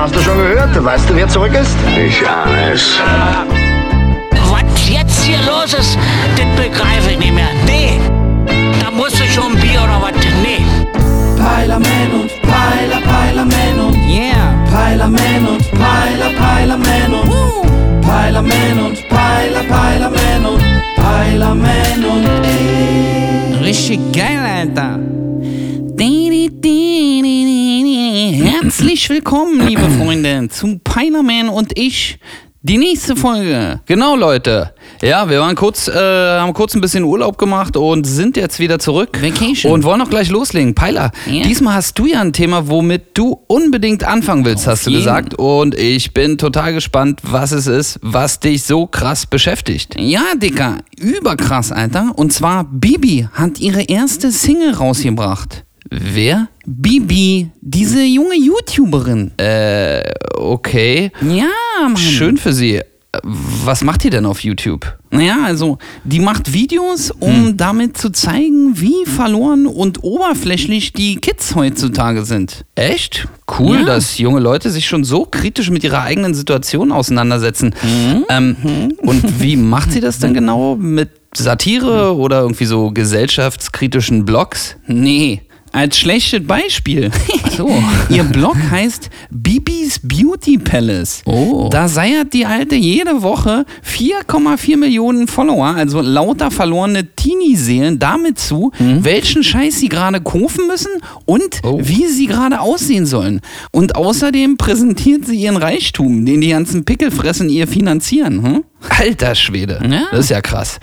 Hast du schon gehört? Weißt du, wer zurück ist? Ich ahne es. Was jetzt hier los ist, das begreife ich nicht mehr. Nee, da musst du schon ein Bier oder was? Nee. Peilerman und Peiler, Peilerman und Yeah. Peilerman und Peiler, Peilerman und Peilerman und Peiler, Peilerman und Peilerman und ich. Richtig geil, Alter. Herzlich willkommen, liebe Freunde, zu Peinerman und ich. Die nächste Folge. Genau, Leute. Ja, wir waren kurz, äh, haben kurz ein bisschen Urlaub gemacht und sind jetzt wieder zurück. Vacation. Und wollen auch gleich loslegen. Peiler, Ja. diesmal hast du ja ein Thema, womit du unbedingt anfangen willst, hast du jeden. gesagt. Und ich bin total gespannt, was es ist, was dich so krass beschäftigt. Ja, Dicker, überkrass, Alter. Und zwar Bibi hat ihre erste Single rausgebracht. Wer? Bibi, diese junge YouTuberin. Äh, okay. Ja, Mann. Schön für sie. Was macht ihr denn auf YouTube? Naja, also die macht Videos, um Hm. damit zu zeigen, wie verloren und oberflächlich die Kids heutzutage sind. Echt? Cool, Ja. dass junge Leute sich schon so kritisch mit ihrer eigenen Situation auseinandersetzen. Mhm. Ähm, und wie macht sie das denn genau? Mit Satire oder irgendwie so gesellschaftskritischen Blogs? Nee, als schlechtes Beispiel. so. Ihr Blog heißt Bibis Beauty Palace. Oh. Da seiert die Alte jede Woche 4,4 Millionen Follower, also lauter verlorene Teenie-Seelen, damit zu, welchen Scheiß sie gerade kaufen müssen und Oh. wie sie gerade aussehen sollen. Und außerdem präsentiert sie ihren Reichtum, den die ganzen Pickelfressen ihr finanzieren. Hm? Alter Schwede. Ja. Das ist ja krass.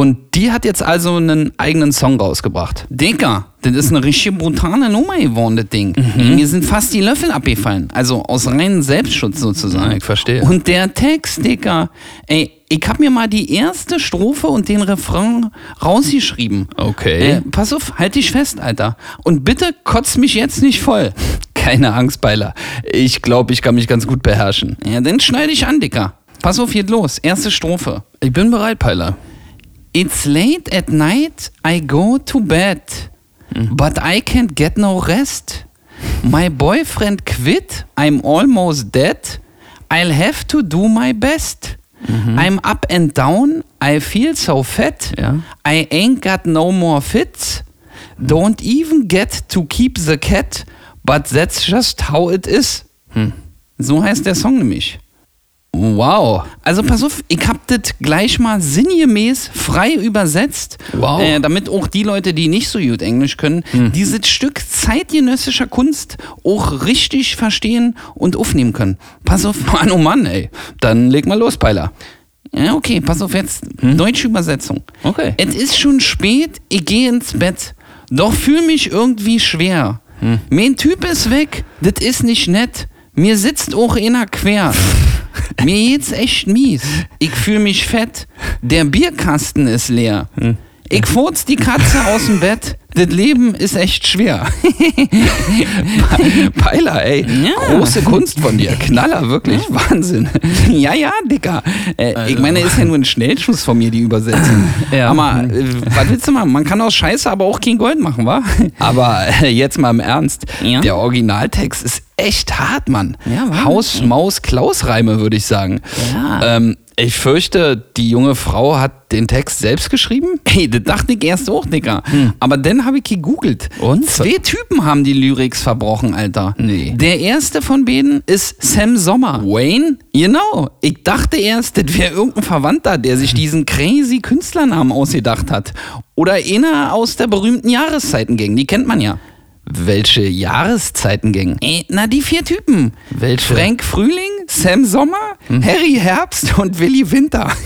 Und die hat jetzt also einen eigenen Song rausgebracht. Dicker, das ist eine richtig brutale Nummer geworden, das Ding. Mir sind fast die Löffel abgefallen. Also aus reinem Selbstschutz sozusagen. Ich verstehe. Und der Text, Dicker, ey, ich hab mir mal die erste Strophe und den Refrain rausgeschrieben. Okay. Äh, pass auf, halt dich fest, Alter. Und bitte kotz mich jetzt nicht voll. Keine Angst, Beiler. Ich glaube, ich kann mich ganz gut beherrschen. Ja, dann schneide ich an, Dicker. Pass auf, geht los. Erste Strophe. Ich bin bereit, Peiler. It's late at night, I go to bed, but I can't get no rest. My boyfriend quit, I'm almost dead. I'll have to do my best. I'm up and down, I feel so fat. Ja. I ain't got no more fits. Don't even get to keep the cat, but that's just how it is. So heißt der Song nämlich. Wow. Also pass auf, ich hab das gleich mal sinngemäß frei übersetzt, Wow. äh, damit auch die Leute, die nicht so gut Englisch können, dieses Stück zeitgenössischer Kunst auch richtig verstehen und aufnehmen können. Pass auf, Mann, oh Mann, ey. Dann leg mal los, Peiler. ja, okay, pass auf jetzt, deutsche Übersetzung. Okay. Es ist schon spät, ich gehe ins Bett, doch fühl mich irgendwie schwer. Mein Typ ist weg, das ist nicht nett, mir sitzt auch einer quer. Mir geht's echt mies. Ich fühl mich fett. Der Bierkasten ist leer. Ich furz die Katze aus dem Bett. Das Leben ist echt schwer. Peiler, ey. Ja. Große Kunst von dir. Knaller, wirklich. Wahnsinn. ja, ja, Dicker. Äh, Also. Ich meine, ist ja nur ein Schnellschuss von mir, die Übersetzung. Ja. Aber äh, was willst du machen? Man kann aus Scheiße aber auch kein Gold machen, wa? Aber äh, jetzt mal im Ernst. Ja. Der Originaltext ist echt hart, Mann. Ja, Haus, Maus, Klaus-Reime, würde ich sagen. Ja. Ähm, ich fürchte, die junge Frau hat den Text selbst geschrieben. Ey, das dachte ich erst auch, Dicker. Aber dann habe ich gegoogelt. Und? Zwei Typen haben die Lyrics verbrochen, Alter. Nee. Der erste von beiden ist Sam Sommer. Wayne? Genau. Ich dachte erst, das wäre irgendein Verwandter, der sich diesen crazy Künstlernamen ausgedacht hat. Oder einer aus der berühmten Jahreszeitengang. Die kennt man ja. Welche Jahreszeitengänge? Äh, na, die vier Typen. Welche? Frank Frühling, Sam Sommer, Harry Herbst und Willy Winter.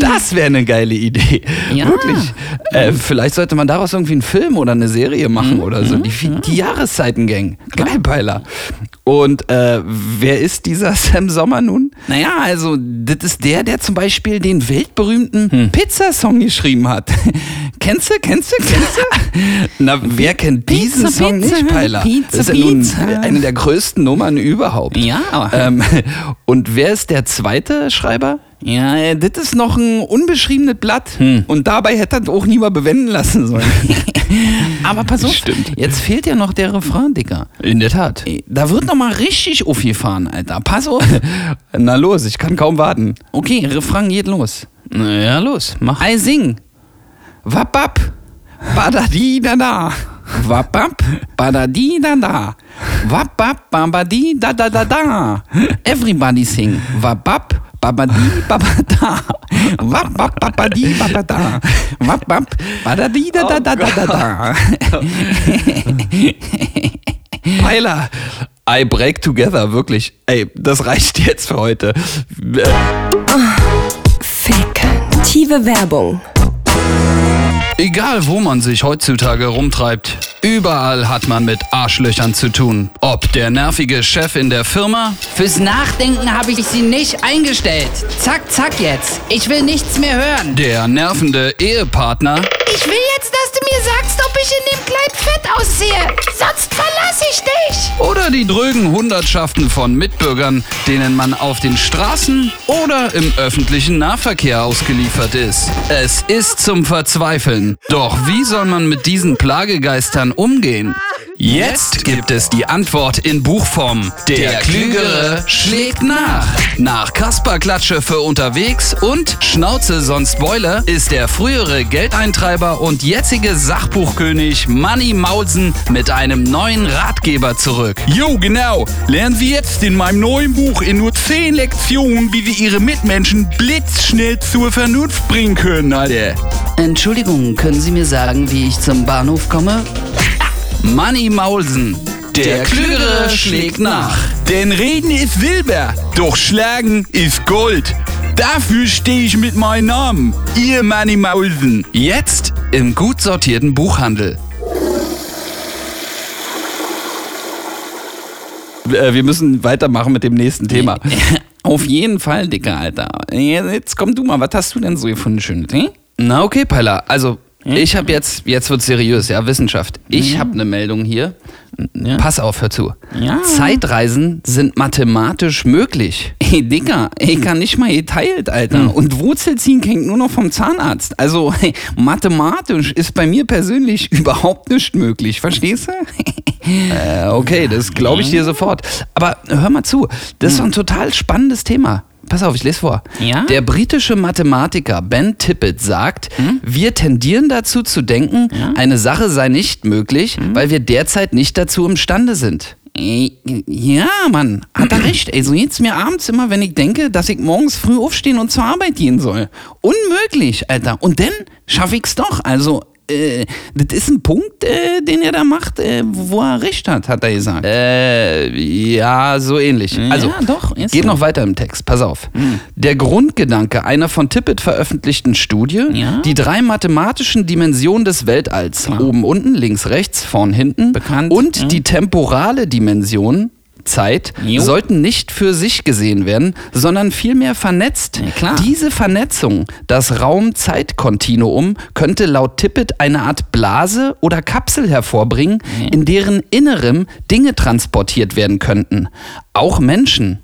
Das wäre eine geile Idee. Ja. Wirklich. Äh, vielleicht sollte man daraus irgendwie einen Film oder eine Serie machen oder so. Die, die Jahreszeitengang. Geil, Peiler. Und äh, wer ist dieser Sam Sommer nun? Naja, also, das ist der, der zum Beispiel den weltberühmten Pizzasong geschrieben hat. kennst du, kennst du, kennst du? Na, wer kennt diesen Pizza, Song Pizza, nicht, Peiler? Pizza, das ist ja nun eine der größten Nummern überhaupt. Ja. Ähm, und wer ist der zweite Schreiber? Ja, äh, das ist noch ein unbeschriebenes Blatt. Hm. Und dabei hätte er auch niemand bewenden lassen sollen. Aber pass auf, Stimmt. jetzt fehlt ja noch der Refrain, Dicker. In der Tat. Ey, Da wird noch mal richtig aufgefahren, Alter. Pass auf. Na los, ich kann kaum warten. Okay, Refrain geht los. Na ja, los, mach. I sing. Wapap. Badadi da da. Wapap. Badadi da da. Wapap. Babadi da da da da. Everybody sing. Wapap. Babadi babada. Wapap. Babadi babada. Wapap. Badadi da da da da da da. Peiler. I break together, wirklich. Ey, das reicht jetzt für heute. Äh, Fiktive Werbung. Egal, wo man sich heutzutage rumtreibt, überall hat man mit Arschlöchern zu tun. Ob der nervige Chef in der Firma, Fürs Nachdenken habe ich sie nicht eingestellt. Zack, zack jetzt. Ich will nichts mehr hören. der nervende Ehepartner Ich will ich in dem Kleid fett aussehe. Sonst verlasse ich dich. oder die drögen Hundertschaften von Mitbürgern, denen man auf den Straßen oder im öffentlichen Nahverkehr ausgeliefert ist. Es ist zum Verzweifeln. Doch wie soll man mit diesen Plagegeistern umgehen? Jetzt gibt es die Antwort in Buchform. Der Klügere schlägt nach. Nach Kasperklatsche für unterwegs und Schnauze sonst Boiler ist der frühere Geldeintreiber und jetzige Sachbuchkönig Manny Maulsen mit einem neuen Ratgeber zurück. Jo, genau. Lernen Sie jetzt in meinem neuen Buch in nur 10 Lektionen, wie Sie Ihre Mitmenschen blitzschnell zur Vernunft bringen können, Alter. Entschuldigung, können Sie mir sagen, wie ich zum Bahnhof komme? Manny Maulsen. Der Klügere schlägt nach. Denn Reden ist Silber, doch Schlagen ist Gold. Dafür stehe ich mit meinem Namen. Ihr Manny Maulsen. Jetzt im gut sortierten Buchhandel. Äh, Wir müssen weitermachen mit dem nächsten Thema. Auf jeden Fall, Dicker, Alter. Jetzt komm du mal, was hast du denn so gefunden, schönes? Hm? Na okay, Peiler. Also, ich habe jetzt, jetzt wird seriös, ja, Wissenschaft. Ich habe eine Meldung hier. Pass auf, hör zu. Ja. Zeitreisen sind mathematisch möglich. Ey, Dicker, ich kann nicht mal geteilt, Alter. Hm. Und Wurzel ziehen kennt nur noch vom Zahnarzt. Also, hey, mathematisch ist bei mir persönlich überhaupt nicht möglich. Verstehst du? Äh, okay, das glaube ich dir sofort. Aber hör mal zu, das ist doch ein total spannendes Thema. Pass auf, ich lese vor. Ja? Der britische Mathematiker Ben Tippett sagt, wir tendieren dazu zu denken, eine Sache sei nicht möglich, weil wir derzeit nicht dazu imstande sind. Ey, ja, Mann, hat er recht. Ey, so geht's mir abends immer, wenn ich denke, dass ich morgens früh aufstehen und zur Arbeit gehen soll. Unmöglich, Alter. Und dann schaffe ich's doch. Also, äh, das ist ein Punkt, äh, den er da macht, äh, wo er recht hat, hat er gesagt. Äh, ja, so ähnlich. Ja, Also, doch, ist geht so. noch weiter im Text. Pass auf. Der Grundgedanke einer von Tippett veröffentlichten Studie, Ja. die drei mathematischen Dimensionen des Weltalls, Klar. oben, unten, links, rechts, vorn, hinten, Bekannt, und ja. die temporale Dimension, Zeit, Jo. sollten nicht für sich gesehen werden, sondern vielmehr vernetzt. Ja. Diese Vernetzung, das Raum-Zeit-Kontinuum, könnte laut Tippett eine Art Blase oder Kapsel hervorbringen, in deren Innerem Dinge transportiert werden könnten. Auch Menschen.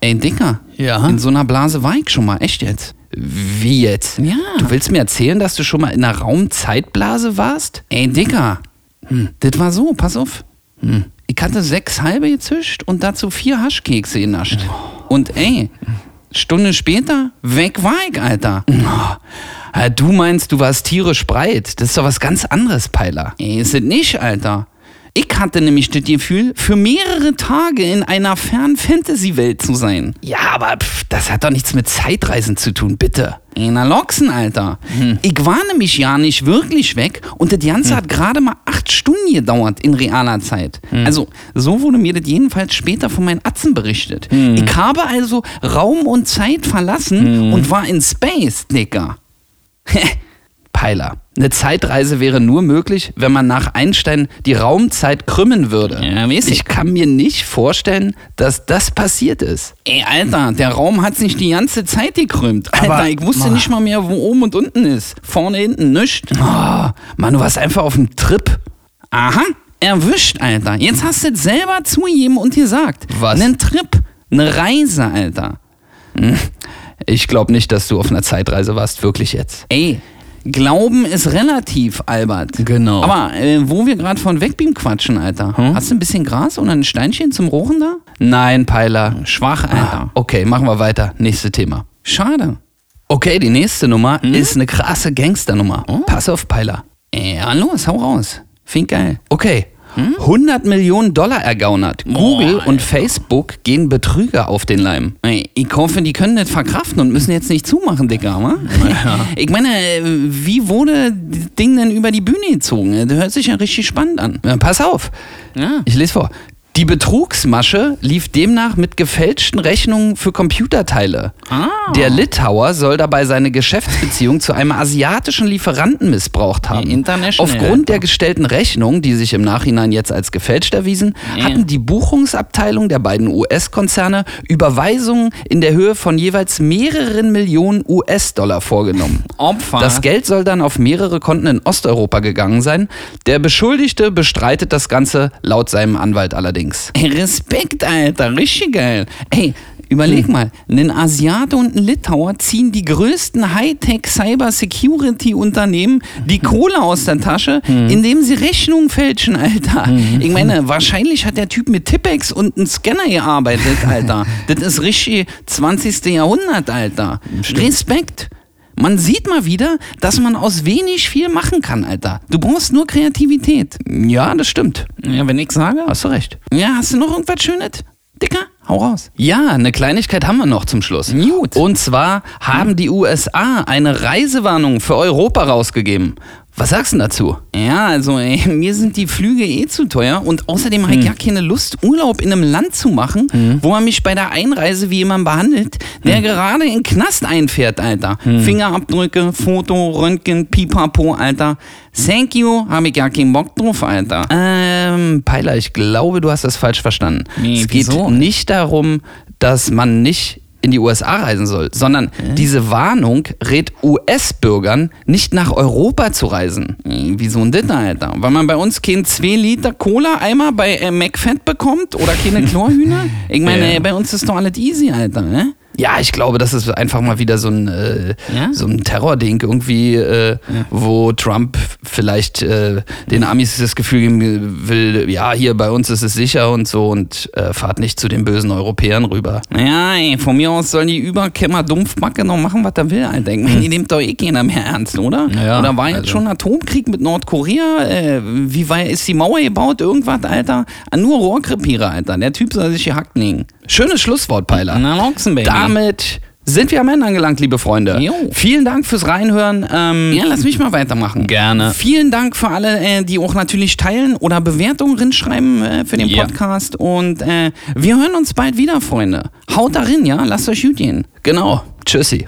Ey, Dicker, Ja? in so einer Blase war ich schon mal, echt jetzt. Wie jetzt? Ja. Du willst mir erzählen, dass du schon mal in einer Raum-Zeitblase warst? Ey, Dicker, hm, das war so, pass auf. Hm. Ich hatte sechs halbe gezischt und dazu vier Haschkekse genascht. Und ey, Stunde später, weg war ich, Alter. Du meinst, du warst tierisch breit. Das ist doch was ganz anderes, Peiler. Ey, ist es nicht, Alter. Ich hatte nämlich das Gefühl, für mehrere Tage in einer fernen Fantasy-Welt zu sein. Ja, aber pff, das hat doch nichts mit Zeitreisen zu tun, bitte. In der Loxen, Alter. Ich war nämlich ja nicht wirklich weg und das Ganze hat gerade mal acht Stunden gedauert in realer Zeit. Also, so wurde mir das jedenfalls später von meinen Atzen berichtet. Ich habe also Raum und Zeit verlassen und war in Space, Dicker. Peiler. Eine Zeitreise wäre nur möglich, wenn man nach Einstein die Raumzeit krümmen würde. Ja, weiß ich. kann mir nicht vorstellen, dass das passiert ist. Ey, Alter, der Raum hat sich die ganze Zeit gekrümmt. Alter, Aber- ich wusste Ah. nicht mal mehr, wo oben und unten ist. Vorne, hinten, nichts. Oh, Mann, du warst einfach auf dem Trip. Aha, erwischt, Alter. Jetzt hast du es selber zugegeben und gesagt. Was? Nen Trip, eine Reise, Alter. Ich glaube nicht, dass du auf einer Zeitreise warst, wirklich jetzt. Ey, Glauben ist relativ, Albert. Genau. Aber äh, wo wir gerade von Wegbeam quatschen, Alter. Hast du ein bisschen Gras oder ein Steinchen zum Rochen da? Nein, Peiler. Schwach, Alter. Okay, machen wir weiter. Nächste Thema. Schade. Okay, die nächste Nummer ist eine krasse Gangsternummer. Pass auf, Peiler. Ja, los, hau raus. Find geil. Okay. 100 Millionen Dollar ergaunert. Google und Facebook gehen Betrüger auf den Leim. Ich hoffe, die können das verkraften und müssen jetzt nicht zumachen, Dicker, wa? Ich meine, wie wurde das Ding denn über die Bühne gezogen? Das hört sich ja richtig spannend an. Ja, pass auf. Ja. Ich lese vor. Die Betrugsmasche lief demnach mit gefälschten Rechnungen für Computerteile. Ah. Der Litauer soll dabei seine Geschäftsbeziehung zu einem asiatischen Lieferanten missbraucht haben. International, Aufgrund der gestellten Rechnung, die sich im Nachhinein jetzt als gefälscht erwiesen, hatten die Buchungsabteilung der beiden US-Konzerne Überweisungen in der Höhe von jeweils mehreren Millionen US-Dollar vorgenommen. Opfer. Das Geld soll dann auf mehrere Konten in Osteuropa gegangen sein. Der Beschuldigte bestreitet das Ganze laut seinem Anwalt allerdings. Ey, Respekt, Alter, richtig geil. Ey, überleg mal, ein Asiate und ein Litauer ziehen die größten Hightech-Cyber-Security-Unternehmen die Kohle aus der Tasche, indem sie Rechnungen fälschen, Alter. Ich meine, wahrscheinlich hat der Typ mit Tippex und einem Scanner gearbeitet, Alter. das ist richtig 20. Jahrhundert, Alter. Respekt. Man sieht mal wieder, dass man aus wenig viel machen kann, Alter. Du brauchst nur Kreativität. Ja, das stimmt. Ja, wenn ich sage. Hast du recht. Ja, hast du noch irgendwas Schönes? Dicker, hau raus. Ja, eine Kleinigkeit haben wir noch zum Schluss. Gut. Und zwar haben die USA eine Reisewarnung für Europa rausgegeben. Was sagst du dazu? Ja, also ey, mir sind die Flüge eh zu teuer und außerdem habe ich gar keine Lust, Urlaub in einem Land zu machen, wo er mich bei der Einreise wie jemand behandelt, der gerade in den Knast einfährt, Alter. Fingerabdrücke, Foto, Röntgen, Pipapo, Alter. Thank you, habe ich gar keinen Bock drauf, Alter. Ähm, Peiler, ich glaube, du hast das falsch verstanden. Nee, es geht wieso? nicht darum, dass man nicht in die USA reisen soll, sondern diese Warnung rät US-Bürgern, nicht nach Europa zu reisen. Ey, Wieso denn das, Alter? Weil man bei uns keinen 2 Liter Cola-Eimer bei äh, McFett bekommt oder keine Chlorhühner? Ich meine, Ja. bei uns ist doch alles easy, Alter, ne? Ja, ich glaube, das ist einfach mal wieder so ein, äh, Ja? so ein Terrording irgendwie, äh, wo Trump vielleicht äh, den Amis das Gefühl geben will, ja, hier bei uns ist es sicher und so und äh, fahrt nicht zu den bösen Europäern rüber. Ja, ey, von mir aus sollen die Überkämmer Dumpfbacke noch machen, was er will, Alter. Ich meine, die nimmt doch eh keiner mehr ernst, oder? Ja, oder war jetzt also- schon Atomkrieg mit Nordkorea? Äh, wie weit ist die Mauer gebaut? Irgendwas, Alter? Ah, nur Rohrkrepierer, Alter. Der Typ soll sich gehackt legen. Schönes Schlusswort, Peiler. Na, Loxen, Baby. Damit sind wir am Ende angelangt, liebe Freunde. Jo. Vielen Dank fürs Reinhören. Ähm, Ja, lass mich mal weitermachen. Gerne. Vielen Dank für alle, äh, die auch natürlich teilen oder Bewertungen rinschreiben äh, für den Ja. Podcast. Und äh, wir hören uns bald wieder, Freunde. Haut darin, ja? Lasst euch gut gehen. Genau. Tschüssi.